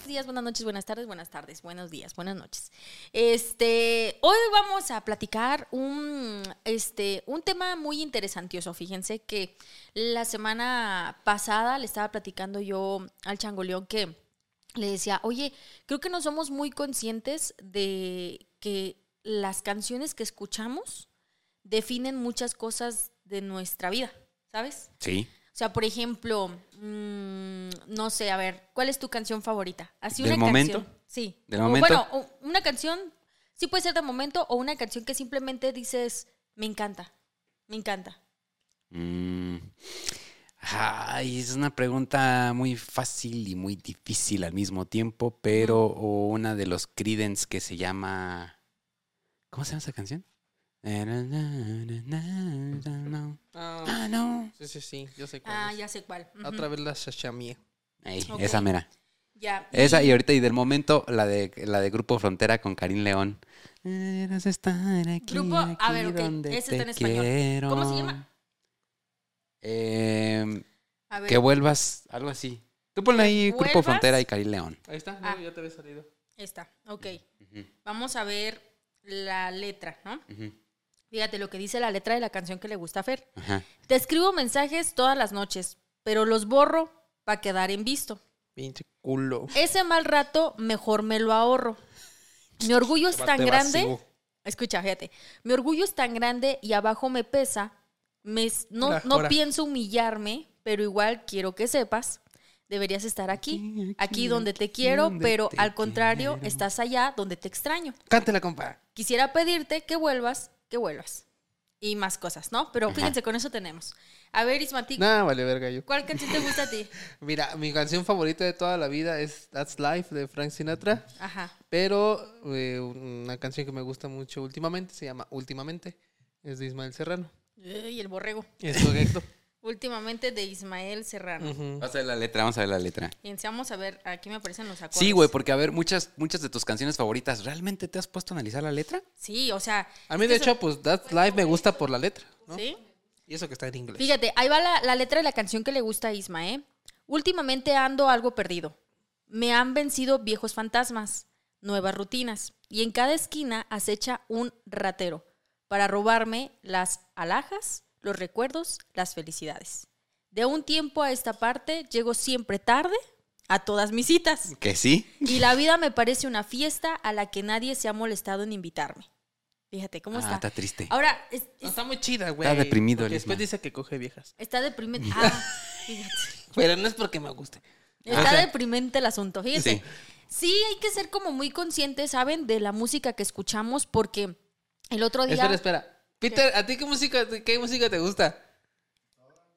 buenos días, buenas noches, buenas tardes, buenas tardes, buenos días, buenas noches. Este, hoy vamos a platicar un, este, un tema muy interesantioso. Fíjense que la semana pasada le estaba platicando yo al changoleón que le decía, oye, creo que no somos muy conscientes de que las canciones que escuchamos definen muchas cosas de nuestra vida, ¿sabes? Sí. O sea, por ejemplo, mm, no sé, a ver, ¿cuál es tu canción favorita? Así ¿Del una momento? canción. Sí. ¿Del O, momento? Bueno, una canción, sí puede ser de momento, o una canción que simplemente dices, me encanta, me encanta. Mm. Ay, es una pregunta muy fácil y muy difícil al mismo tiempo, pero o una de los Creedence que se llama... ¿Cómo se llama esa canción? Ah, Ah, no. sí, sí, sí, yo sé cuál Ah, es. ya sé cuál. Ujú. Otra vez la shashamié. Ok. Esa mera. Ya. Esa y ahorita y del momento la de la de Grupo Frontera con Karim León. Eras estar aquí, Grupo- a ver, ok, donde ese está en español. quiero. ¿Cómo se llama? Eh, A ver, que vuelvas, algo así. Tú ponle ahí Grupo. Frontera y Karim León. Ahí está, Ah. ya te había salido. esta, ok. Ujú, Vamos a ver la letra, ¿no? ujú, Fíjate lo que dice la letra de la canción que le gusta a Fer. Ajá. Te escribo mensajes todas las noches, pero los borro para quedar en visto. Pinche culo. Ese mal rato mejor me lo ahorro. Mi orgullo es tan grande. vacío. Escucha, fíjate. Mi orgullo es tan grande y abajo me pesa. Me no, La no pienso humillarme, pero igual quiero que sepas. Deberías estar aquí, aquí donde te quiero, donde pero te al contrario, quiero. estás allá donde te extraño. Cántela, compa. Quisiera pedirte que vuelvas, que vuelvas. Y más cosas, ¿no? Pero Ajá. fíjense, con eso tenemos. A ver, Ismati, Nah, vale, verga yo. ¿cuál canción te gusta a ti? Mira, mi canción favorita de toda la vida es That's Life de Frank Sinatra. Ajá. Pero eh, una canción que me gusta mucho últimamente se llama Últimamente. Es de Ismael Serrano. Y el borrego. Es correcto. Últimamente de Ismael Serrano. Vamos a ver la letra, vamos a ver la letra. Y vamos a ver, aquí me aparecen los acordes. Sí, güey, porque a ver, muchas, muchas de tus canciones favoritas, ¿realmente te has puesto a analizar la letra? Sí, o sea. A mí, de hecho, pues That's Life me gusta por la letra. ¿no? Sí. Y eso que está en inglés. Fíjate, ahí va la, la letra de la canción que le gusta a Isma, ¿eh? Últimamente ando algo perdido. Me han vencido viejos fantasmas, nuevas rutinas, y en cada esquina acecha un ratero para robarme las alhajas, los recuerdos, las felicidades. De un tiempo a esta parte llego siempre tarde a todas mis citas. Que sí. Y la vida me parece una fiesta a la que nadie se ha molestado en invitarme. Fíjate cómo Ah, está. está triste. Ahora, es- No, es- está muy chida, güey. Está deprimido porque el Después dice que coge viejas. está deprimente. Ah, fíjate. Pero no es porque me guste. Está O sea, deprimente el asunto, fíjense. Sí. Sí. hay que ser como muy conscientes, ¿saben? De la música que escuchamos porque el otro día... Espera, espera. Peter, ¿a ti qué música, qué música te gusta?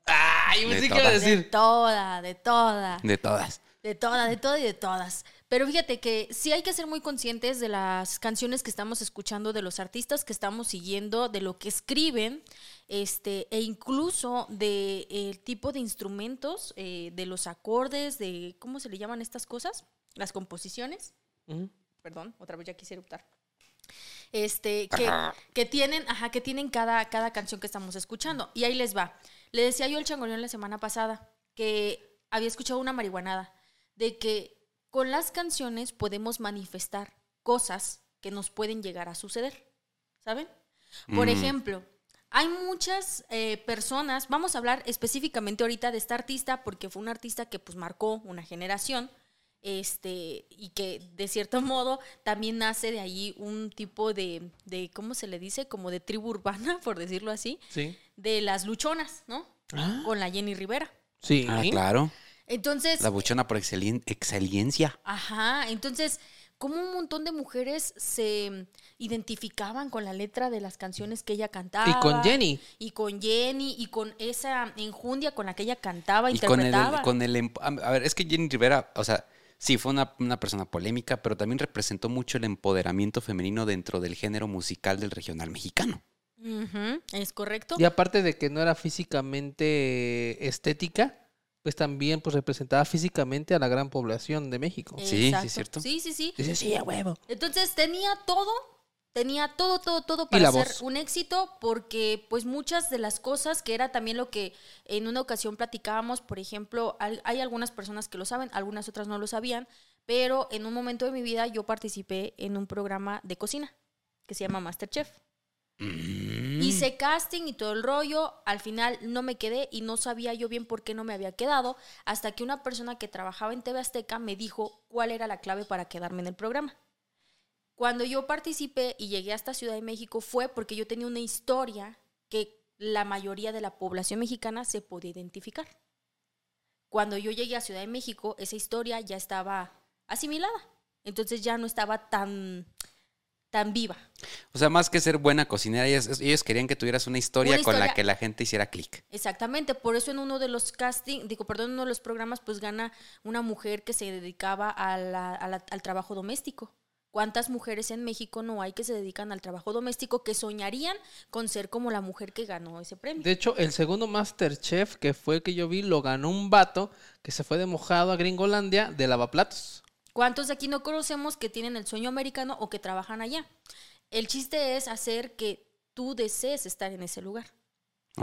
Ah, yo De pensé que iba a todas. De decir. toda, de toda, De todas. de toda, de toda y de todas. Pero fíjate que sí hay que ser muy conscientes de las canciones que estamos escuchando, de los artistas que estamos siguiendo, de lo que escriben, este, e incluso de el tipo de instrumentos, eh, de los acordes, de cómo se le llaman estas cosas, las composiciones. Perdón, otra vez ya quise eruptar. Este, que, que tienen, ajá, que tienen cada, cada canción que estamos escuchando. Y ahí les va. Le decía yo al changoleón la semana pasada que había escuchado una marihuanada de que con las canciones podemos manifestar cosas que nos pueden llegar a suceder. ¿Saben? Por Mm. ejemplo, hay muchas eh, personas, vamos a hablar específicamente ahorita de esta artista porque fue un artista que pues marcó una generación este, y que de cierto modo también nace de ahí un tipo de, de, ¿cómo se le dice? Como de tribu urbana, por decirlo así, Sí. de las luchonas, ¿no? Ah. Con la Jenny Rivera. Sí. Ah, claro. Entonces, La buchona por excelien- excelencia. ajá, entonces, como un montón de mujeres se identificaban con la letra de las canciones que ella cantaba. Y con Jenny. Y con Jenny, y con esa enjundia con la que ella cantaba, Y con el, interpretaba. con el... emp- A ver, es que Jenny Rivera, o sea, sí, fue una, una persona polémica, pero también representó mucho el empoderamiento femenino dentro del género musical del regional mexicano. ¿Es correcto? Y aparte de que no era físicamente estética, pues también pues representaba físicamente a la gran población de México. Sí, sí, Exacto. es cierto. Sí, sí, sí. Dice, sí, a huevo. Entonces tenía todo, tenía todo, todo, todo para ser voz. un éxito, porque pues muchas de las cosas, que era también lo que en una ocasión platicábamos, por ejemplo, hay, hay algunas personas que lo saben, algunas otras no lo sabían, pero en un momento de mi vida yo participé en un programa de cocina que se llama Masterchef. Mm. Hice casting y todo el rollo. Al final no me quedé y no sabía yo bien por qué no me había quedado. Hasta que una persona que trabajaba en TV Azteca me dijo cuál era la clave para quedarme en el programa. Cuando yo participé y llegué hasta Ciudad de México fue porque yo tenía una historia que la mayoría de la población mexicana se podía identificar. Cuando yo llegué a Ciudad de México, esa historia ya estaba asimilada. Entonces ya no estaba tan, tan viva. O sea, más que ser buena cocinera, ellos, ellos querían que tuvieras una historia, Una con la que la gente hiciera clic. Exactamente, por eso en uno de los casting, digo, perdón, en uno de los programas, pues gana una mujer que se dedicaba a la- a la- al trabajo doméstico. ¿Cuántas mujeres en México no hay que se dedican al trabajo doméstico que soñarían con ser como la mujer que ganó ese premio? De hecho, el segundo Masterchef que fue el que yo vi lo ganó un vato que se fue de mojado a Gringolandia de lavaplatos. ¿Cuántos de aquí no conocemos que tienen el sueño americano o que trabajan allá? El chiste es hacer que tú desees estar en ese lugar.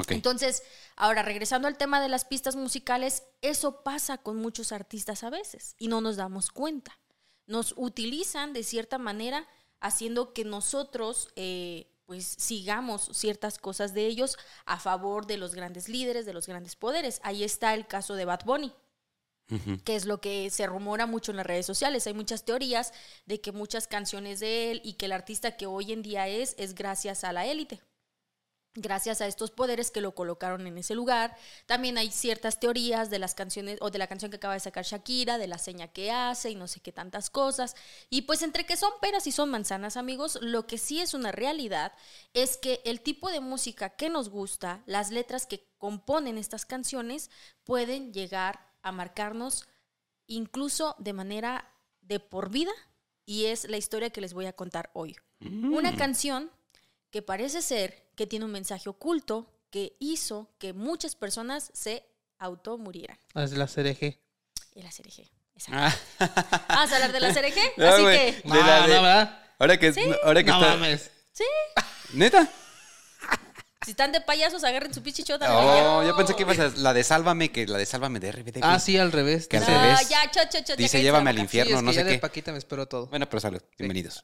Entonces, ahora regresando al tema de las pistas musicales, eso pasa con muchos artistas a veces y no nos damos cuenta. Nos utilizan de cierta manera haciendo que nosotros eh, pues sigamos ciertas cosas de ellos a favor de los grandes líderes, de los grandes poderes. Ahí está el caso de Bad Bunny que es lo que se rumora mucho en las redes sociales. Hay muchas teorías de que muchas canciones de él y que el artista que hoy en día es es gracias a la élite. Gracias a estos poderes que lo colocaron en ese lugar. También hay ciertas teorías de las canciones o de la canción que acaba de sacar Shakira, de la seña que hace y no sé qué tantas cosas. Y pues entre que son peras y son manzanas, amigos, lo que sí es una realidad es que el tipo de música que nos gusta, las letras que componen estas canciones, pueden llegar a marcarnos incluso de manera de por vida y es la historia que les voy a contar hoy. Una canción que parece ser que tiene un mensaje oculto que hizo que muchas personas se automurieran. Es la CRG. El ACRG. Exacto. Ah. Vamos a hablar No, así que... De No, la de- no, ¿verdad? Ahora que, ahora que No está- mames. ¿Neta? Si están de payasos, agarren su pichichota. Oh, yo pensé que ibas a la de Sálvame, que la de Sálvame de RBD. Ah, sí, al revés. Que al No, revés. ya, cho, cho, cho, Dice, llévame al infierno, Sí, es no que sé ya de qué. Paquita me esperó todo. Bueno, pero salud. Bienvenidos.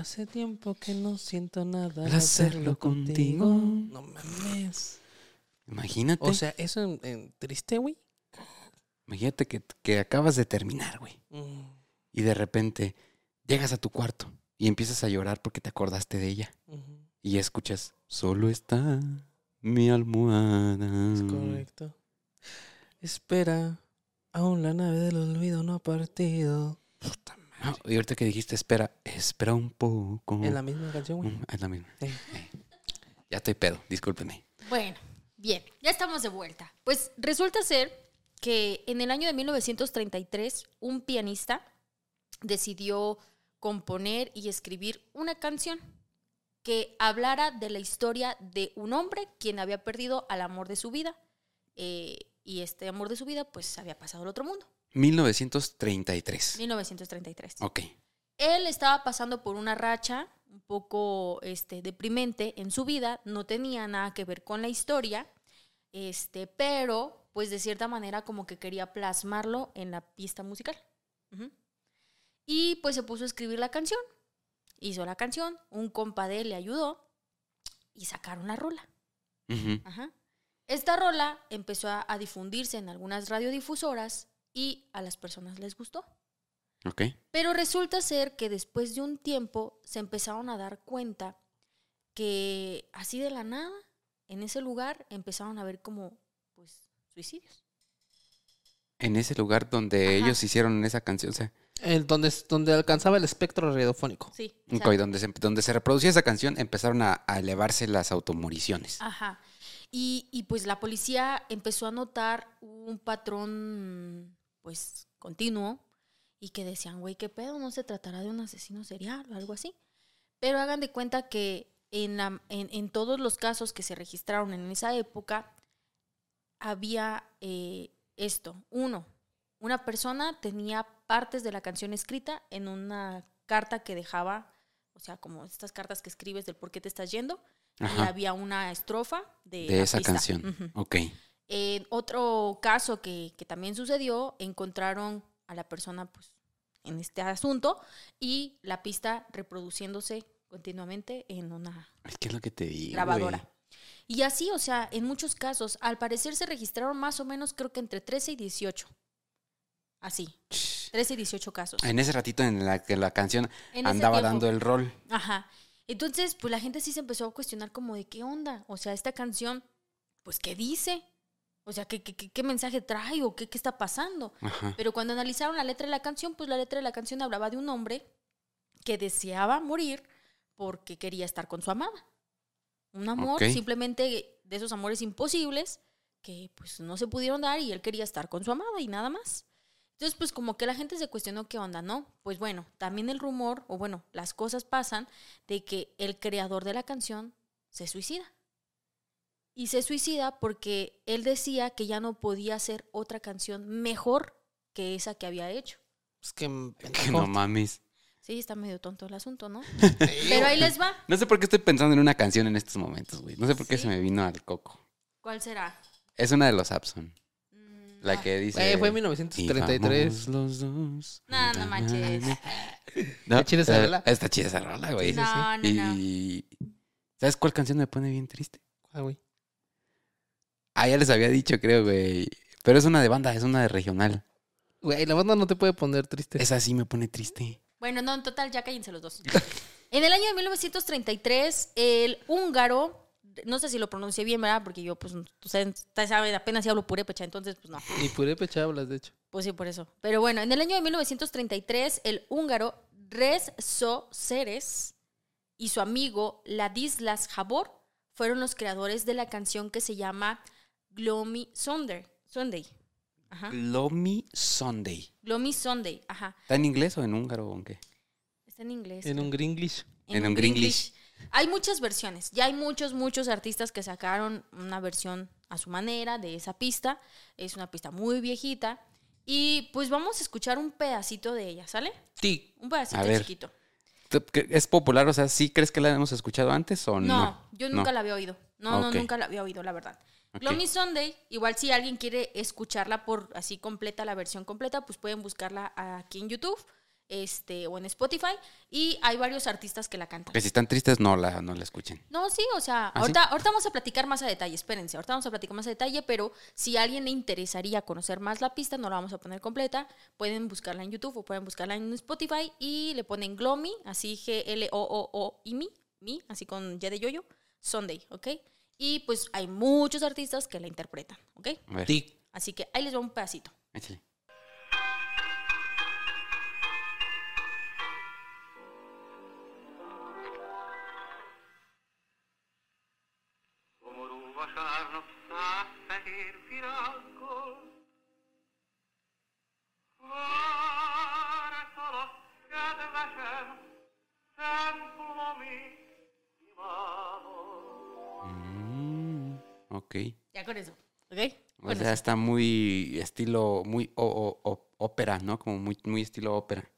Hace tiempo que no siento nada Al hacerlo contigo. No mames. Imagínate. O sea, ¿eso en, en triste, güey? imagínate que, que acabas de terminar, güey. Mm, Y de repente llegas a tu cuarto y empiezas a llorar porque te acordaste de ella. Y escuchas, solo está mi almohada. Es correcto. Espera, aún la nave del olvido no ha partido. Puta madre. Ah, y ahorita que dijiste, espera, espera un poco. Es la misma canción, güey. Mm, Es la misma. Eh. Ya estoy pedo, discúlpeme. Bueno, bien, ya estamos de vuelta. Pues resulta ser que en el año de 1933 un pianista decidió componer y escribir una canción que hablara de la historia de un hombre quien había perdido al amor de su vida eh, y este amor de su vida pues había pasado al otro mundo. 1933. 1933. Ok. Él estaba pasando por una racha un poco este, deprimente en su vida, no tenía nada que ver con la historia, este, pero pues de cierta manera como que quería plasmarlo en la pista musical. Y pues se puso a escribir la canción, hizo la canción, un compa de él le ayudó y sacaron la rola. Ajá. Esta rola empezó a, a difundirse en algunas radiodifusoras y a las personas les gustó. Ok. Pero resulta ser que después de un tiempo se empezaron a dar cuenta que así de la nada, en ese lugar, empezaron a ver como, pues, suicidios. En ese lugar donde Ajá. ellos hicieron esa canción, o sea, El donde, donde alcanzaba el espectro radiofónico. Sí. ok, exacto. donde, se, donde se reproducía esa canción, empezaron a, a elevarse las automoriciones. Ajá. Y, y pues la policía empezó a notar un patrón, pues, continuo y que decían, güey, ¿qué pedo? ¿No se tratará de un asesino serial o algo así? Pero hagan de cuenta que en, la- en, en todos los casos que se registraron en esa época, había eh, esto. Uno, una persona tenía partes de la canción escrita en una carta que dejaba, o sea, como estas cartas que escribes del por qué te estás yendo, y había una estrofa de, De esa pista. canción. Ok. En otro caso que, que también sucedió, encontraron a la persona pues, en este asunto y la pista reproduciéndose continuamente en una Es que es lo que te digo. grabadora. Y así, o sea, en muchos casos, al parecer se registraron más o menos, creo que entre 13 y 18. Así, 13 y 18 casos. En ese ratito en la que la canción En andaba dando el rol. Ajá. Entonces, pues la gente sí se empezó a cuestionar como de qué onda. O sea, esta canción, pues, ¿qué dice? O sea, ¿qué, qué, qué- mensaje trae o qué, qué está pasando? Ajá. Pero cuando analizaron la letra de la canción, pues la letra de la canción hablaba de un hombre que deseaba morir porque quería estar con su amada. Un amor simplemente de esos amores imposibles que pues no se pudieron dar y él quería estar con su amada y nada más. Entonces, pues como que la gente se cuestionó qué onda, ¿no? Pues bueno, también el rumor, o bueno, las cosas pasan de que el creador de la canción se suicida. Y se suicida porque él decía que ya no podía hacer otra canción mejor que esa que había hecho. Es que, Que no mames. Sí, está medio tonto el asunto, ¿no? Pero ahí les va. No sé por qué estoy pensando en una canción en estos momentos, güey. No sé por qué ¿Sí? se me vino al coco. ¿Cuál será? Es una de los Abson. Mm, La que dice. Güey, fue en "Y 1933. vamos los dos. No, no manches. No, ¿Está chida esa eh, rola? Está chida esa rola, güey. No, no, no. Y. ¿Sabes cuál canción me pone bien triste? Ah, güey. Ah, ya les había dicho, creo, güey. Pero es una de banda, es una de regional. Güey, la banda no te puede poner triste. Esa sí me pone triste. Bueno, no, en total, ya cállense los dos. En el año de 1933, el húngaro, no sé si lo pronuncié bien, ¿verdad? Porque yo, pues, ustedes saben, apenas si hablo purépecha, entonces, pues no. Y purépecha hablas, de hecho. Pues sí, por eso. Pero bueno, en el año de 1933, el húngaro Rezo Ceres y su amigo Ladislas Jabor fueron los creadores de la canción que se llama Gloomy Sunday. Sunday. Ajá. Lomi Sunday. Gloomy Sunday. Ajá. ¿Está en inglés o en húngaro o en qué? Está en inglés. En un gringlish. En un gringlish. Hay muchas versiones. Ya hay muchos, muchos artistas que sacaron una versión a su manera de esa pista. Es una pista muy viejita. Y pues vamos a escuchar un pedacito de ella, ¿sale? Sí. Un pedacito A ver. chiquito. ¿Tú cre- ¿Es popular? O sea, ¿sí crees que la hemos escuchado antes o no? No, yo nunca la había oído. No, no, nunca la había oído, la verdad. Ok. Gloomy Sunday, igual si alguien quiere escucharla por así completa, la versión completa, pues pueden buscarla aquí en YouTube este, o en Spotify. Y hay varios artistas que la cantan. Que si están tristes, no la, no la escuchen. No, sí, o sea, ¿Ah, sí? ahorita, ahorita vamos a platicar más a detalle, espérense, ahorita vamos a platicar más a detalle, pero si a alguien le interesaría conocer más la pista, no la vamos a poner completa, pueden buscarla en YouTube o pueden buscarla en Spotify y le ponen Gloomy, así G-L-O-O-O y mi, mi, así con Y de yoyo, Sunday, ¿ok? Y pues hay muchos artistas que la interpretan, ¿ok? A ver, Sí. Así que ahí les va un pedacito. échale. Ok. Ya con eso, ¿ok? O Con sea, eso. está muy estilo, muy o- o- o- ópera, ¿no? Como muy, muy estilo ópera.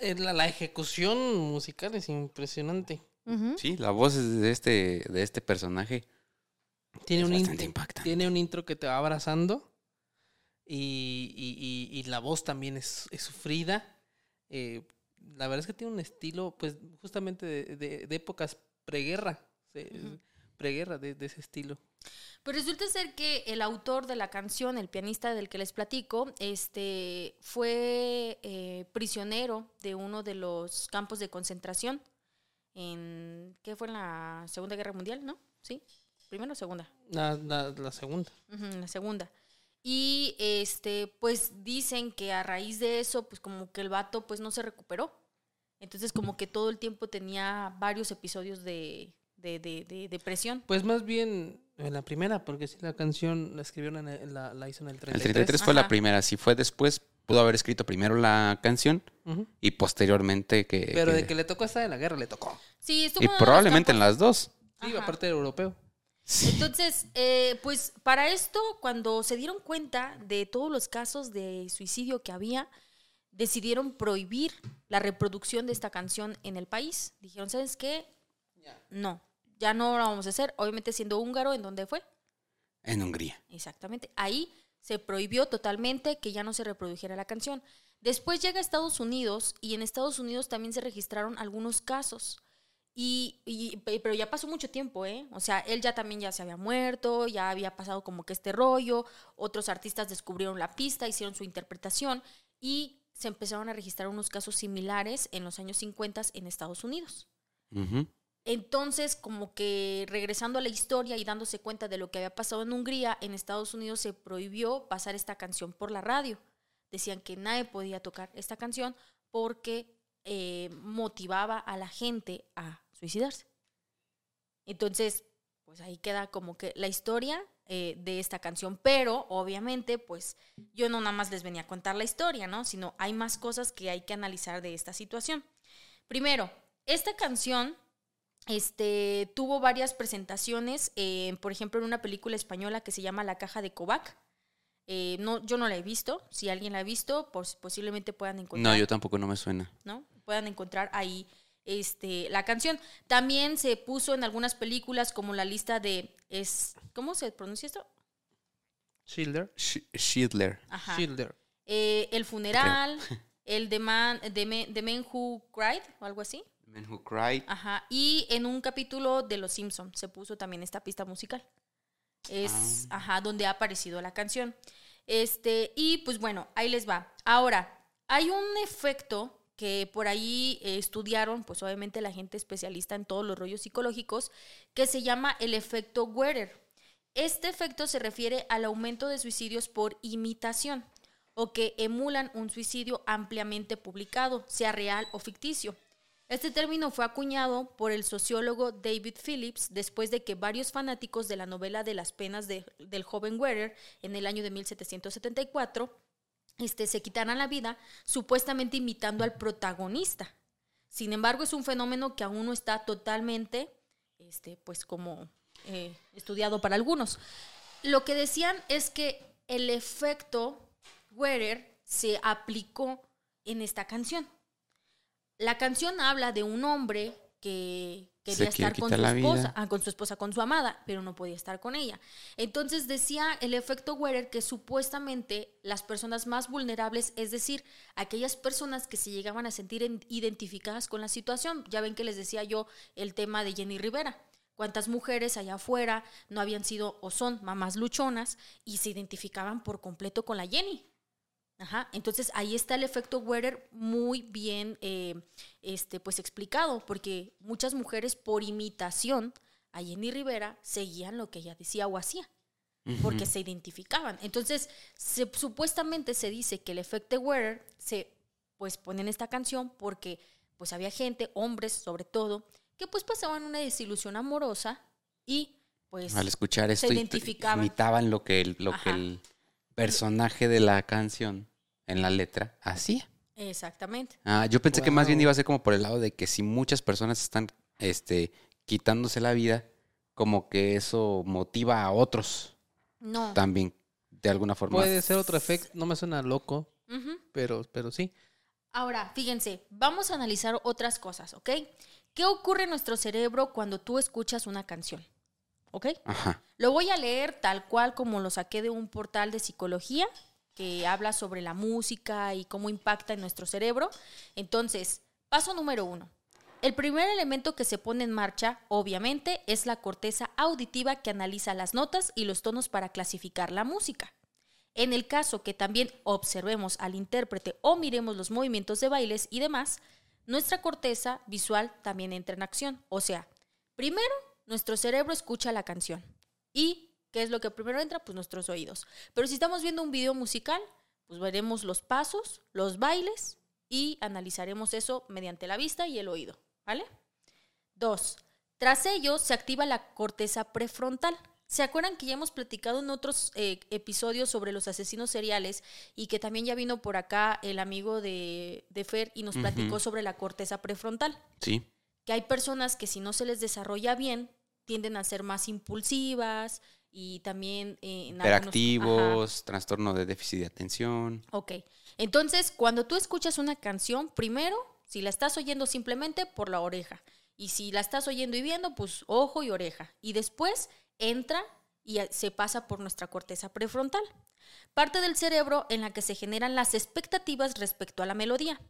Eh, La, la ejecución musical es impresionante. Sí, la voz es de este, de este personaje. Tiene Es un, intro, impactante. tiene un intro que te va abrazando. Y, y- y- y la voz también es, es sufrida. Eh, la verdad es que tiene un estilo, pues, justamente de, de- de épocas preguerra. se-. Preguerra, de, de ese estilo. Pues resulta ser que el autor de la canción, el pianista del que les platico, este, fue eh, prisionero de uno de los campos de concentración en, ¿qué fue en la Segunda Guerra Mundial, no? ¿Sí? ¿Primero o segunda? La, la- la segunda. La segunda. Y este, pues dicen que a raíz de eso, pues como que el vato pues no se recuperó. Entonces como que todo el tiempo tenía varios episodios de, de, de, de depresión. Pues más bien en la primera, porque si la canción la escribieron, en el- la, la hizo en el 33. El 33 fue la primera. Si fue después, pudo haber escrito primero la canción y posteriormente que... Pero que- de que le tocó esta de la guerra, le tocó. Sí, estuvo y probablemente en las dos. Sí, Ajá. aparte del europeo. Entonces, eh, pues para esto, cuando se dieron cuenta de todos los casos de suicidio que había, decidieron prohibir la reproducción de esta canción en el país. Dijeron, ¿sabes qué? No, ya no lo vamos a hacer. Obviamente siendo húngaro, ¿en dónde fue? En Hungría. Exactamente. Ahí se prohibió totalmente que ya no se reprodujera la canción. Después llega a Estados Unidos y en Estados Unidos también se registraron algunos casos. Y, y- pe- pero ya pasó mucho tiempo, ¿eh? O sea, él ya también ya se había muerto, ya había pasado como que este rollo, otros artistas descubrieron la pista, hicieron su interpretación y se empezaron a registrar unos casos similares en los años 50 en Estados Unidos. Ujú. Entonces, como que regresando a la historia y dándose cuenta de lo que había pasado en Hungría, en Estados Unidos se prohibió pasar esta canción por la radio. Decían que nadie podía tocar esta canción porque eh, motivaba a la gente a suicidarse. Entonces, pues ahí queda como que la historia eh, de esta canción. Pero, obviamente, pues yo no nada más les venía a contar la historia, ¿no? Sino hay más cosas que hay que analizar de esta situación. Primero, esta canción este, tuvo varias presentaciones, eh, por ejemplo, en una película española que se llama La Caja de Kovac. Eh, no, yo no la he visto. Si alguien la ha visto, pues posiblemente puedan encontrar. No, yo tampoco no me suena. ¿no? Puedan encontrar ahí este, la canción. También se puso en algunas películas como la lista de es ¿cómo se pronuncia esto? Schilder. Sch- Schindler. Ajá. Schilder. Eh, el funeral, el de Man, de, Men- de Men Who Cried o algo así. Men Who Cried. Ajá. Y en un capítulo de Los Simpson se puso también esta pista musical. Es, ajá, donde ha aparecido la canción. Este, y pues bueno, ahí les va. Ahora, hay un efecto que por ahí eh, estudiaron, pues obviamente la gente especialista en todos los rollos psicológicos, que se llama el efecto Werther. Este efecto se refiere al aumento de suicidios por imitación o que emulan un suicidio ampliamente publicado, sea real o ficticio. Este término fue acuñado por el sociólogo David Phillips después de que varios fanáticos de la novela de las penas de- del joven Werther en el año de 1774 este, se quitaran la vida supuestamente imitando al protagonista. Sin embargo, es un fenómeno que aún no está totalmente, este, pues como eh, estudiado para algunos. Lo que decían es que el efecto Werther se aplicó en esta canción. La canción habla de un hombre que quería estar con su esposa, ah, con su esposa, con su amada, pero no podía estar con ella. Entonces decía el efecto Werther que supuestamente las personas más vulnerables, es decir, aquellas personas que se llegaban a sentir en- identificadas con la situación, ya ven que les decía yo el tema de Jenny Rivera. Cuántas mujeres allá afuera no habían sido o son mamás luchonas y se identificaban por completo con la Jenny. Ajá, entonces ahí está el efecto Werther muy bien eh, este, pues explicado, porque muchas mujeres por imitación a Jenny Rivera seguían lo que ella decía o hacía, porque se identificaban. Entonces, se- supuestamente se dice que el efecto Werther se pues pone en esta canción porque pues había gente, hombres sobre todo, que pues pasaban una desilusión amorosa y pues Al escuchar esto, y- identificaban. imitaban lo que, el, lo que el personaje de la canción en la letra hacía. exactamente. Ah, yo pensé que más bien iba a ser como por el lado de que si muchas personas están este, quitándose la vida, como que eso motiva a otros No. también, de alguna forma. Puede ser otro efecto. No me suena loco, pero, pero sí. Ahora, fíjense, vamos a analizar otras cosas, ¿ok? ¿Qué ocurre en nuestro cerebro cuando tú escuchas una canción? ¿Ok? Ajá. Lo voy a leer tal cual como lo saqué de un portal de psicología que habla sobre la música y cómo impacta en nuestro cerebro. Entonces, paso número uno. El primer elemento que se pone en marcha, obviamente, es la corteza auditiva que analiza las notas y los tonos para clasificar la música. En el caso que también observemos al intérprete o miremos los movimientos de bailes y demás, nuestra corteza visual también entra en acción. O sea, primero nuestro cerebro escucha la canción y ¿Qué es lo que primero entra? Pues nuestros oídos. Pero si estamos viendo un video musical, pues veremos los pasos, los bailes y analizaremos eso mediante la vista y el oído, ¿vale? Dos, tras ello se activa la corteza prefrontal. ¿Se acuerdan que ya hemos platicado en otros eh, episodios sobre los asesinos seriales y que también ya vino por acá el amigo de, de Fer y nos platicó sobre la corteza prefrontal? Sí. que hay personas que si no se les desarrolla bien, tienden a ser más impulsivas y también eh, en algunos-. Hiperactivos, trastorno de déficit de atención. Ok. Entonces, cuando tú escuchas una canción, primero, si la estás oyendo simplemente por la oreja. Y si la estás oyendo y viendo, pues ojo y oreja. Y después entra y se pasa por nuestra corteza prefrontal. Parte del cerebro en la que se generan las expectativas respecto a la melodía.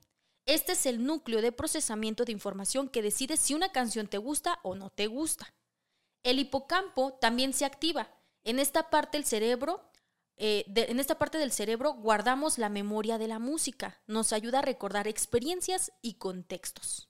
Este es el núcleo de procesamiento de información que decide si una canción te gusta o no te gusta. El hipocampo también se activa. En esta parte del cerebro, eh, en esta parte del cerebro guardamos la memoria de la música. Nos ayuda a recordar experiencias y contextos.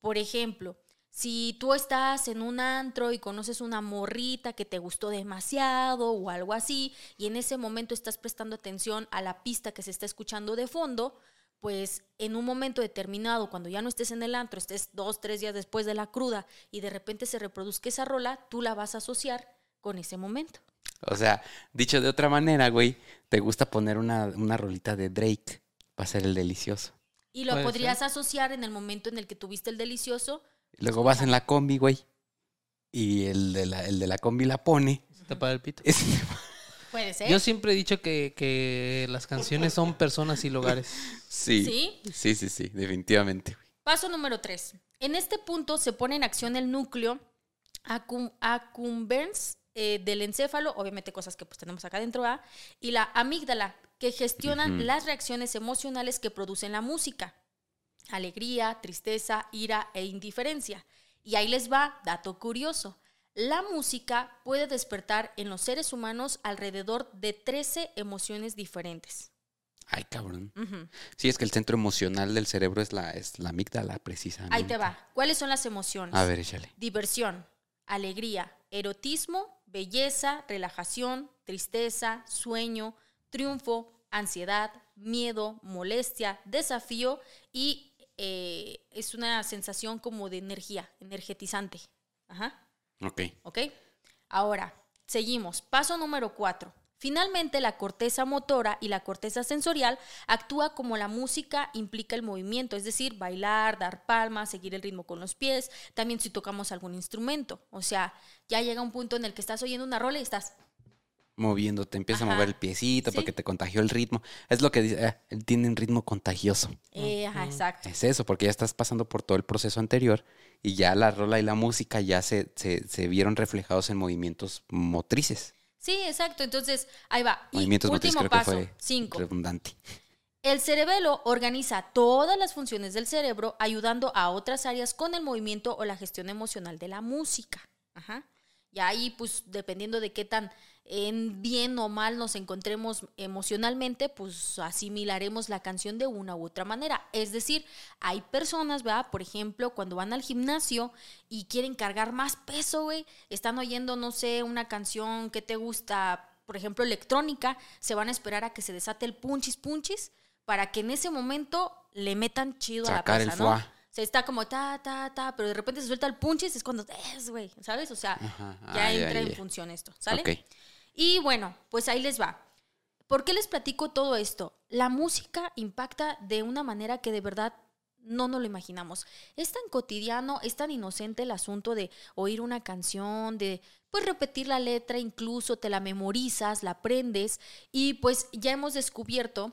Por ejemplo, si tú estás en un antro y conoces una morrita que te gustó demasiado o algo así, y en ese momento estás prestando atención a la pista que se está escuchando de fondo, pues en un momento determinado, cuando ya no estés en el antro, estés dos, tres días después de la cruda y de repente se reproduzca esa rola, tú la vas a asociar con ese momento. O sea, dicho de otra manera, güey, te gusta poner una, una rolita de Drake para ser el delicioso. Y lo podrías asociar en el momento en el que tuviste el delicioso. Luego vas en la combi, güey, y el de la, el de la combi la pone. Se te para el pito. Puede ser. Yo siempre he dicho que, que las canciones son personas y lugares. sí, ¿Sí? sí, sí, sí, definitivamente. Paso número 3. En este punto se pone en acción el núcleo acum- accumbens eh, del encéfalo, obviamente cosas que pues tenemos acá dentro, ¿ah? y la amígdala, que gestionan las reacciones emocionales que producen la música. Alegría, tristeza, ira e indiferencia. Y ahí les va, dato curioso. La música puede despertar en los seres humanos alrededor de 13 emociones diferentes. Ay, cabrón. Ujú. Sí, es que el centro emocional del cerebro es la, es la amígdala, precisamente. Ahí te va. ¿Cuáles son las emociones? A ver, échale. Diversión, alegría, erotismo, belleza, relajación, tristeza, sueño, triunfo, ansiedad, miedo, molestia, desafío y eh, es una sensación como de energía, energetizante. Ajá. Ok. ¿Ok? Ahora, seguimos. Paso número cuatro. Finalmente, la corteza motora y la corteza sensorial actúa como la música implica el movimiento, es decir, bailar, dar palmas, seguir el ritmo con los pies, también si tocamos algún instrumento. O sea, ya llega un punto en el que estás oyendo una rola y estás, Moviéndote, empieza a mover el piecito Sí. porque te contagió el ritmo. Es lo que dice, eh, él tiene un ritmo contagioso. eh, ajá, exacto. Es eso, porque ya estás pasando por todo el proceso anterior y ya la rola y la música ya se, se, se vieron reflejados en movimientos motrices. Sí, exacto. Entonces, ahí va. Y movimientos motrices último creo paso, que fue cinco. redundante. El cerebelo organiza todas las funciones del cerebro, ayudando a otras áreas con el movimiento o la gestión emocional de la música. Ajá. Y ahí, pues, dependiendo de qué tan en bien o mal nos encontremos emocionalmente, pues asimilaremos la canción de una u otra manera. Es decir, hay personas, ¿verdad? Por ejemplo, cuando van al gimnasio y quieren cargar más peso, güey, están oyendo, no sé, una canción que te gusta, por ejemplo, electrónica, se van a esperar a que se desate el punchis punchis para que en ese momento le metan chido a la Sacar el pesa, ¿no? sea, está como ta, ta, ta, pero de repente se suelta el punchis, es cuando es, güey, ¿sabes? O sea, Ajá. ya Ah, entra en función esto, ¿sale? Ok. Y bueno, pues ahí les va. ¿Por qué les platico todo esto? La música impacta de una manera que de verdad no nos lo imaginamos. Es tan cotidiano, es tan inocente el asunto de oír una canción, de pues repetir la letra, incluso te la memorizas, la aprendes y pues ya hemos descubierto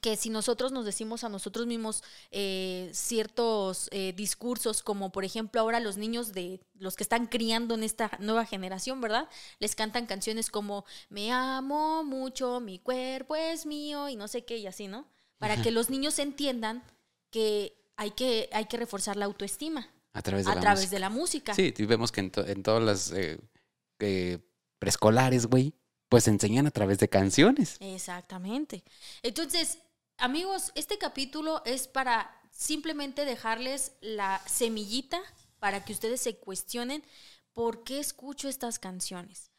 que si nosotros nos decimos a nosotros mismos eh, ciertos eh, discursos, como por ejemplo ahora los niños de los que están criando en esta nueva generación, ¿verdad? Les cantan canciones como Me amo mucho, mi cuerpo es mío y no sé qué y así, ¿no? Para que los niños entiendan que hay que, hay que reforzar la autoestima A través de a la través música. de la música. Sí, y vemos que en, to- en todas las eh, eh, preescolares, güey, pues enseñan a través de canciones. Exactamente. Entonces, amigos, este capítulo es para simplemente dejarles la semillita para que ustedes se cuestionen por qué escucho estas canciones.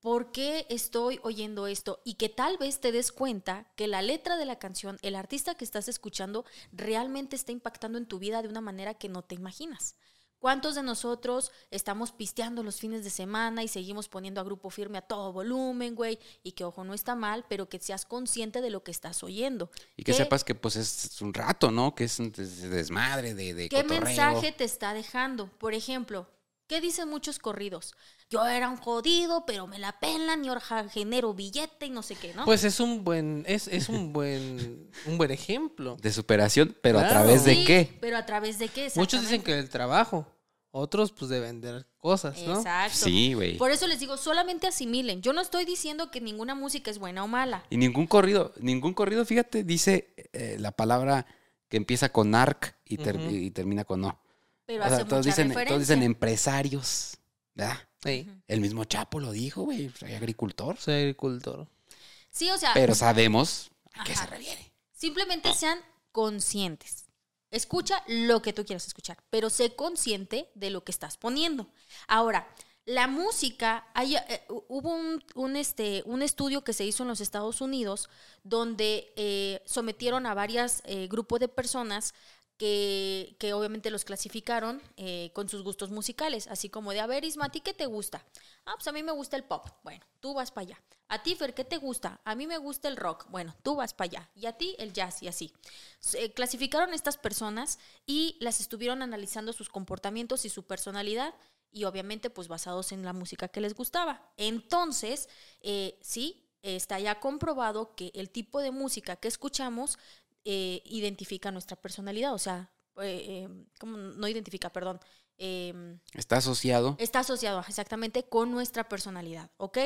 ¿por qué estoy oyendo esto? Y que tal vez te des cuenta que la letra de la canción, el artista que estás escuchando, realmente está impactando en tu vida de una manera que no te imaginas. ¿Cuántos de nosotros estamos pisteando los fines de semana y seguimos poniendo a grupo firme a todo volumen, güey? Y que, ojo, no está mal, pero que seas consciente de lo que estás oyendo. Y que sepas que pues es un rato, ¿no? Que es un des- desmadre de, de ¿Qué cotorreo. mensaje te está dejando? Por ejemplo, ¿qué dicen muchos corridos? Yo era un jodido, pero me la pelan y ahora genero billete y no sé qué, ¿no? Pues es un buen, es, es un buen, un buen ejemplo. De superación, pero a través de Sí, qué? Pero a través de qué? Muchos dicen que el trabajo, otros pues de vender cosas, ¿no? Exacto. Sí, güey. Por eso les digo, solamente asimilen. Yo no estoy diciendo que ninguna música es buena o mala. Y ningún corrido, ningún corrido, fíjate, dice eh, la palabra que empieza con arc y, ter- Ujú. y termina con no. Pero O sea, hace todos mucha dicen, referencia. todos dicen empresarios, ¿verdad? Sí, El mismo Chapo lo dijo, güey, soy agricultor. soy agricultor. Sí, o sea, Pero sabemos a qué Ajá. se refiere. simplemente sean conscientes. Escucha lo que tú quieras escuchar, pero sé consciente de lo que estás poniendo. Ahora, la música, hay, eh, hubo un, un, este, un estudio que se hizo en los Estados Unidos donde eh, sometieron a varios grupos de personas que, obviamente los clasificaron eh, con sus gustos musicales, así como de, a ver, Isma, ¿a ti qué te gusta? Ah, pues a mí me gusta el pop. Bueno, tú vas para allá. A ti, Fer, ¿qué te gusta? A mí me gusta el rock. Bueno, tú vas para allá. Y a ti, el jazz y así. Se- clasificaron estas personas y las estuvieron analizando sus comportamientos y su personalidad y obviamente pues basados en la música que les gustaba. Entonces, eh, sí, está ya comprobado que el tipo de música que escuchamos eh, identifica nuestra personalidad, o sea, eh, eh, ¿cómo? no identifica, perdón, eh, Está asociado. está asociado exactamente con nuestra personalidad, ¿ok?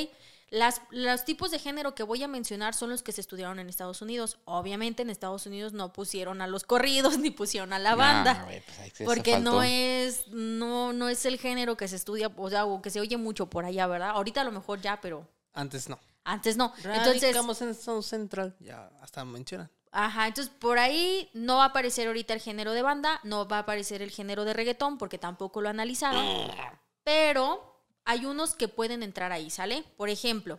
Las, los tipos de género que voy a mencionar son los que se estudiaron en Estados Unidos. Obviamente en Estados Unidos no pusieron a los corridos ni pusieron a la banda. Pues Porque no es, no, no es el género que se estudia, o sea, o que se oye mucho por allá, ¿verdad? Ahorita a lo mejor ya, pero Antes no. antes no. Entonces, en South Central, ya hasta mencionan. Ajá, entonces por ahí no va a aparecer ahorita el género de banda, no va a aparecer el género de reggaetón porque tampoco lo analizaron, pero hay unos que pueden entrar ahí, ¿sale? Por ejemplo,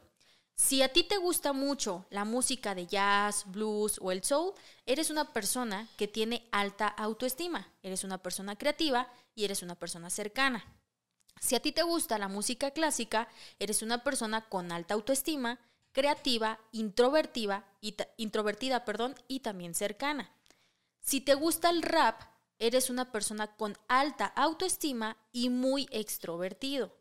si a ti te gusta mucho la música de jazz, blues o el soul, eres una persona que tiene alta autoestima, eres una persona creativa y eres una persona cercana. Si a ti te gusta la música clásica, eres una persona con alta autoestima, creativa, introvertida y introvertida, perdón, y también cercana. Si te gusta el rap, eres una persona con alta autoestima y muy extrovertido.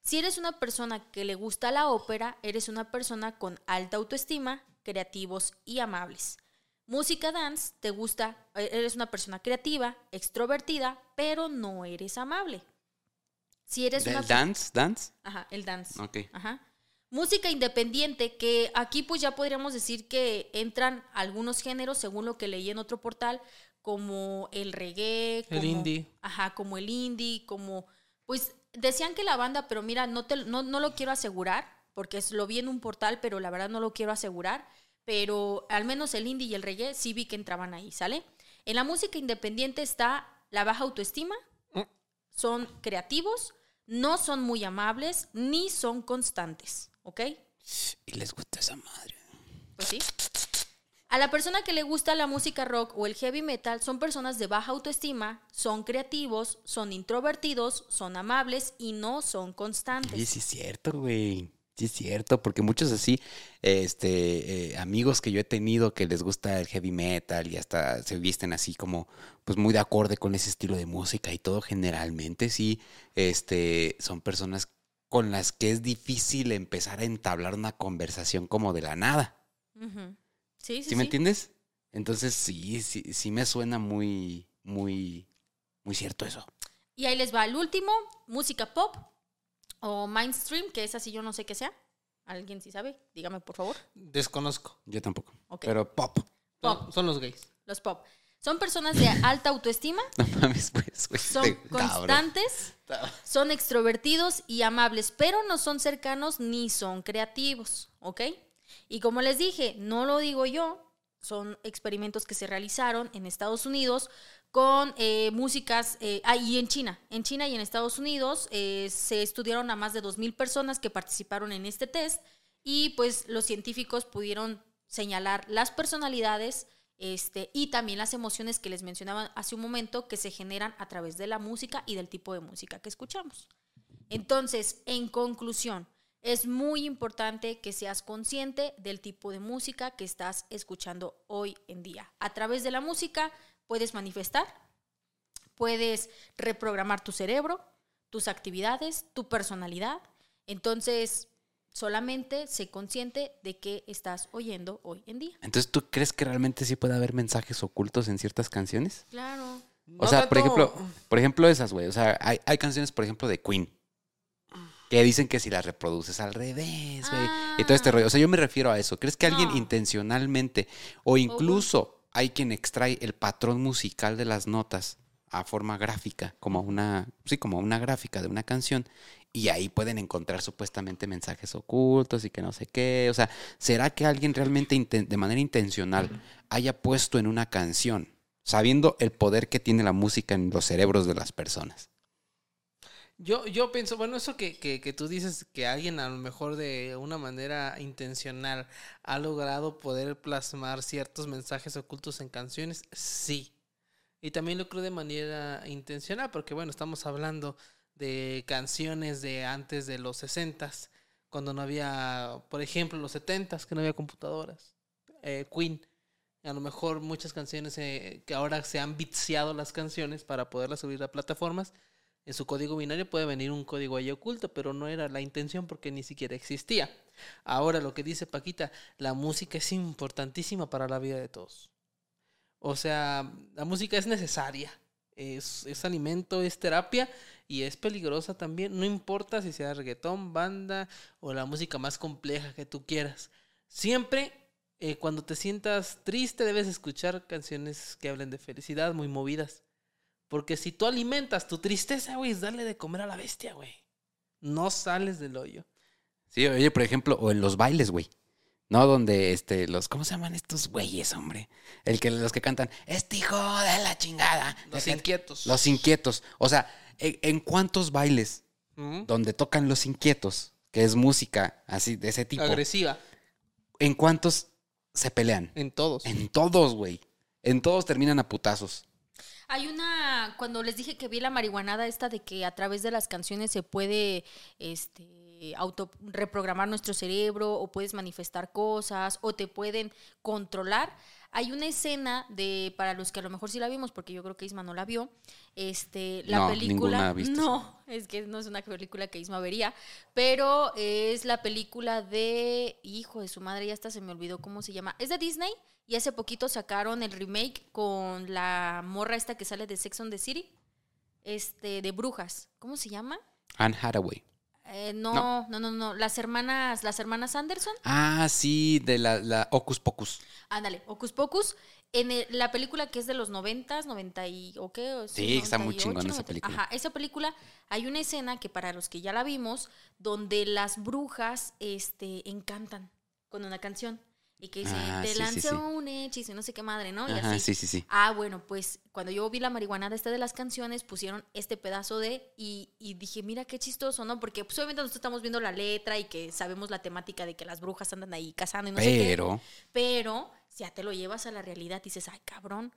Si eres una persona que le gusta la ópera, eres una persona con alta autoestima, creativos y amables. Música dance, te gusta, eh, eres una persona creativa, extrovertida, pero no eres amable. Si eres ¿Del una dance? ¿Dance? Ajá, el dance. Ok. Ajá. Música independiente, que aquí pues ya podríamos decir que entran algunos géneros, según lo que leí en otro portal, como el reggae, El como- indie. Ajá, como el indie, como... Pues decían que la banda, pero mira, no, te, no, no lo quiero asegurar, porque lo vi en un portal, pero la verdad no lo quiero asegurar, pero al menos el indie y el reggae sí vi que entraban ahí, ¿sale? En la música independiente está la baja autoestima, Mm. son creativos, no son muy amables, ni son constantes, ¿ok? Y les gusta esa madre. Pues sí. A la persona que le gusta la música rock o el heavy metal son personas de baja autoestima, son creativos, son introvertidos, son amables y no son constantes. Sí, sí es cierto, güey. Sí es cierto, porque muchos así, este, eh, amigos que yo he tenido que les gusta el heavy metal y hasta se visten así como, pues muy de acorde con ese estilo de música y todo, generalmente sí, este, son personas con las que es difícil empezar a entablar una conversación como de la nada. Sí, sí, ¿Sí, sí. me entiendes? Entonces sí, sí, sí me suena muy, muy, muy cierto eso. Y ahí les va el último, música pop o mainstream, que es así, yo no sé qué sea. ¿Alguien sí sabe? Dígame, por favor. Desconozco. Yo tampoco. Pero pop. Pop. Son los gays. Los pop. Son personas de alta autoestima, No mames, pues, güey. son este cabrón. constantes, son extrovertidos y amables, pero no son cercanos ni son creativos, ¿ok? Y como les dije, no lo digo yo, son experimentos que se realizaron en Estados Unidos con eh, músicas, eh, ah, y en China, en China y en Estados Unidos eh, se estudiaron a más de 2.000 personas que participaron en este test y pues los científicos pudieron señalar las personalidades este, y también las emociones que les mencionaba hace un momento que se generan a través de la música y del tipo de música que escuchamos. Entonces, en conclusión, es muy importante que seas consciente del tipo de música que estás escuchando hoy en día. A través de la música puedes manifestar, puedes reprogramar tu cerebro, tus actividades, tu personalidad. Entonces, solamente sé consciente de qué estás oyendo hoy en día. Entonces, ¿tú crees que realmente sí puede haber mensajes ocultos en ciertas canciones? Claro. O No sea, por ejemplo, por ejemplo esas, güey. O sea, hay, hay canciones, por ejemplo, de Queen. Que dicen que si las reproduces al revés, güey. Y todo este Ah. rollo. O sea, yo me refiero a eso. ¿Crees que alguien No. intencionalmente o incluso hay quien extrae el patrón musical de las notas a forma gráfica, como una, sí, como una gráfica de una canción, y ahí pueden encontrar supuestamente mensajes ocultos y que no sé qué. O sea, ¿será que alguien realmente de manera intencional haya puesto en una canción, sabiendo el poder que tiene la música en los cerebros de las personas? Yo, yo pienso, bueno, eso que, que, que tú dices que alguien a lo mejor de una manera intencional ha logrado poder plasmar ciertos mensajes ocultos en canciones, sí. Y también lo creo de manera intencional, porque bueno, estamos hablando de canciones de antes de los 60 cuando no había, por ejemplo, los 70s, que no había computadoras. Eh, Queen. A lo mejor muchas canciones eh, que ahora se han viciado las canciones para poderlas subir a plataformas en su código binario puede venir un código ahí oculto, pero no era la intención porque ni siquiera existía. Ahora lo que dice Paquita, la música es importantísima para la vida de todos. O sea, la música es necesaria, es, es alimento, es terapia y es peligrosa también. No importa si sea reggaetón, banda o la música más compleja que tú quieras. Siempre eh, cuando te sientas triste debes escuchar canciones que hablen de felicidad, muy movidas. Porque si tú alimentas tu tristeza, güey, es darle de comer a la bestia, güey. No sales del hoyo. Sí, oye, por ejemplo, o en los bailes, güey. ¿No? Donde, este, los, ¿cómo se llaman estos güeyes, hombre? El que, los que cantan, este hijo de la chingada. Los inquietos. Los inquietos. O sea, ¿en, en cuántos bailes donde tocan los inquietos, que es música así, de ese tipo, Agresiva. en cuántos se pelean? En todos. En todos, güey. En todos terminan a putazos. Hay una, cuando les dije que vi la marihuanada esta de que a través de las canciones se puede este, auto reprogramar nuestro cerebro o puedes manifestar cosas o te pueden controlar. Hay una escena de, para los que a lo mejor sí la vimos, porque yo creo que Isma no la vio, este, la No, película... No, es que no es una película que Isma vería, pero es la película de, hijo de su madre, ya hasta se me olvidó cómo se llama. Es de Disney y hace poquito sacaron el remake con la morra esta que sale de Sex on the City, este, de brujas. ¿Cómo se llama? Anne Hathaway. Eh, no, No. no, no, no, Las hermanas, las hermanas Anderson. Ah, sí, de la, la Ocus Pocus. Ándale, Hocus Pocus. En el- la película que es de los noventas, 90 y o qué, o Sí, está muy 98, chingona esa 90. película. Ajá, esa película hay una escena que para los que ya la vimos, donde las brujas este, encantan con una canción. Y que dice, Ah, te sí, sí, lanzó sí. un hechizo, no sé qué madre, ¿no? Y Ajá, así. sí, sí, sí. Ah, bueno, pues cuando yo vi la marihuanada esta de las canciones, pusieron este pedazo de. Y, y dije, mira qué chistoso, ¿no? Porque pues, obviamente nosotros estamos viendo la letra y que sabemos la temática de que las brujas andan ahí cazando y no sé qué. Pero Pero si ya te lo llevas a la realidad dices, ay, cabrón.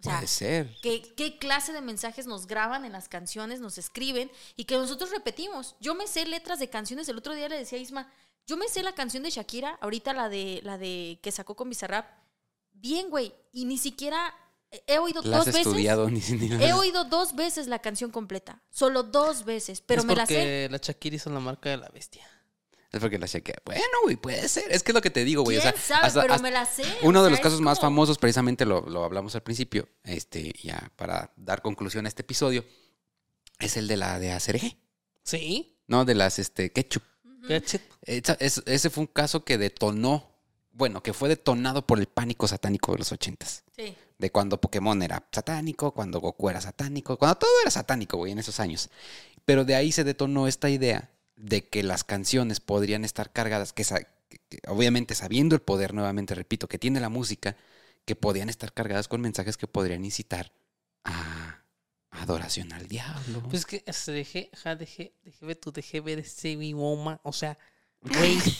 O sea, puede ser. ¿qué, ¿qué clase de mensajes nos graban en las canciones, nos escriben y que nosotros repetimos? Yo me sé letras de canciones. El otro día le decía a Isma, yo me sé la canción de Shakira, ahorita la de, la de que sacó con Bizarrap. Bien, güey. Y ni siquiera he oído La has dos veces. estudiado ni, ni la He has- oído dos veces la canción completa. Solo dos veces. Pero es me la sé. porque la Shakira hizo la marca de la bestia. Es porque la chequea. Bueno, güey, puede ser. Es que es lo que te digo, güey. O sea, ¿Quién sabe? hasta- pero hasta- me la sé. uno o de los casos más famosos, precisamente lo, lo hablamos al principio, este, ya para dar conclusión a este episodio, es el de la de Acerejé, ¿Sí? ¿no? De las este, ketchup. Es- ese fue un caso que detonó, bueno, que fue detonado por el pánico satánico de los ochentas. Sí. De cuando Pokémon era satánico, cuando Goku era satánico, cuando todo era satánico, güey, en esos años. Pero de ahí se detonó esta idea de que las canciones podrían estar cargadas, que, sa- que- que obviamente sabiendo el poder, nuevamente repito, que tiene la música, que podían estar cargadas con mensajes que podrían incitar a adoración al diablo. Pues que se dejé, ja, dejé, dejé ver tu, dejé ver ese mi goma. O sea, güey.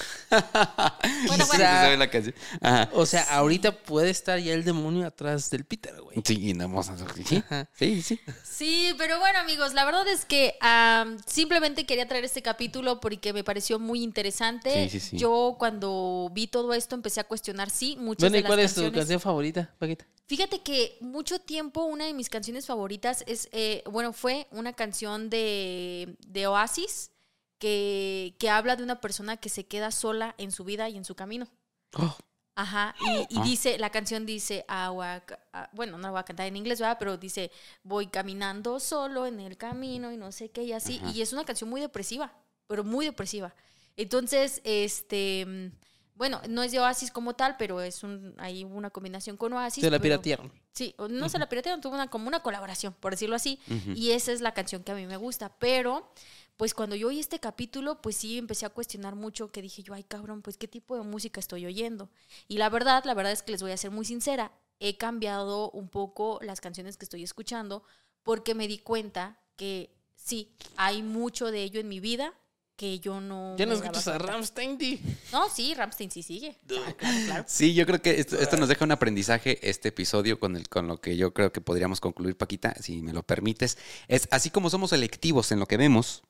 Bueno, o bueno. o sea, ahorita puede estar ya el demonio atrás del Peter, güey. Sí, y no vamos a sí, sí, sí. Sí, pero bueno, amigos, la verdad es que am, simplemente quería traer este capítulo porque me pareció muy interesante. Sí, sí, sí. Yo cuando vi todo esto empecé a cuestionar, sí, muchas Bueno, de ¿y las cuál es tu canciones. canción favorita, Paquita? Fíjate que mucho tiempo una de mis canciones favoritas es, eh, bueno, fue una canción de, de Oasis que, que habla de una persona que se queda sola en su vida y en su camino. Oh, Ajá, y, y Ah. dice, la canción dice, "I walk- ah, bueno, no la voy a cantar en inglés, ¿verdad? Pero dice, voy caminando solo en el camino y no sé qué y así. Y es una canción muy depresiva, pero muy depresiva. Entonces, este, mm, bueno, no es de Oasis como tal, pero es un, hay una combinación con Oasis. se la pero- piratearon. Sí, no se la piratearon, tuvo una, como una colaboración, por decirlo así. Y esa es la canción que a mí me gusta. Pero, pues cuando yo oí este capítulo, pues sí empecé a cuestionar mucho, que dije yo, ay cabrón, pues qué tipo de música estoy oyendo. Y la verdad, la verdad es que les voy a ser muy sincera, he cambiado un poco las canciones que estoy escuchando porque me di cuenta que sí, hay mucho de ello en mi vida que yo no... ¿Ya no escuchas a. Ramstein, di? No, sí, Ramstein sí sigue. Ah, claro, claro. Sí, yo creo que esto, esto nos deja un aprendizaje, este episodio, con, el, con lo que yo creo que podríamos concluir, Paquita, si me lo permites. Es así como somos selectivos en lo que vemos,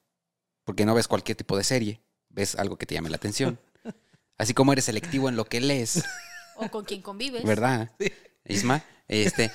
porque no ves cualquier tipo de serie, ves algo que te llame la atención. Así como eres selectivo en lo que lees, O con quien convives. ¿verdad? Isma, este,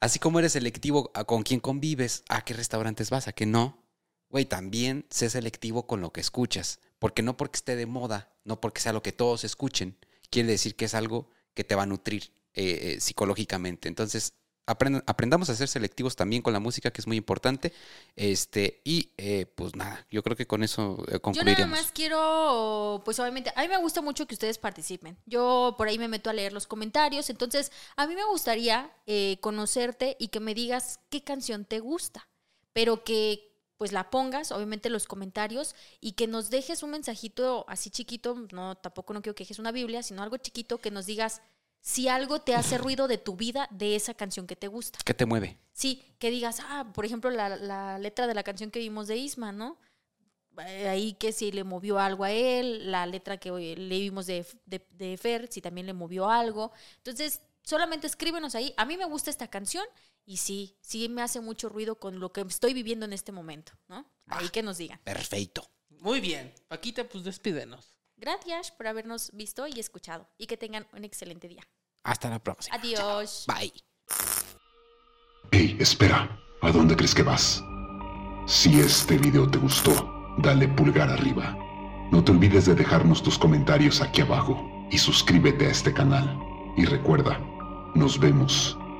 así como eres selectivo a con quién convives, a qué restaurantes vas, a qué no. Güey, también sé selectivo con lo que escuchas, porque no porque esté de moda, no porque sea lo que todos escuchen, quiere decir que es algo que te va a nutrir eh, eh, psicológicamente. Entonces, aprendamos a ser selectivos también con la música, que es muy importante. Este, y eh, pues nada, yo creo que con eso eh, Yo nada concluiríamos. más quiero, pues obviamente, a mí me gusta mucho que ustedes participen. Yo por ahí me meto a leer los comentarios, entonces a mí me gustaría conocerte y que me digas qué canción te gusta, pero que pues la pongas, obviamente, en los comentarios y que nos dejes un mensajito así chiquito, no, tampoco no quiero que dejes una Biblia, sino algo chiquito que nos digas si algo te hace ruido de tu vida de esa canción que te gusta. ¿Qué te mueve? Sí, que digas, ah, por ejemplo, la, la letra de la canción que vimos de Isma, ¿no? Eh, Ahí que si le movió algo a él, la letra que hoy le vimos de, de, de Fer, si también le movió algo. Entonces, solamente escríbenos ahí. A mí me gusta esta canción y sí, sí me hace mucho ruido con lo que estoy viviendo en este momento, ¿no? Ahí que nos digan. Perfecto. Muy bien. Paquita, pues despídenos. Gracias por habernos visto y escuchado y que tengan un excelente día. Hasta la próxima. Adiós. Bye. Hey, espera, ¿a dónde crees que vas? Si este video te gustó, dale pulgar arriba. No te olvides de dejarnos tus comentarios aquí abajo y suscríbete a este canal. Y recuerda, nos vemos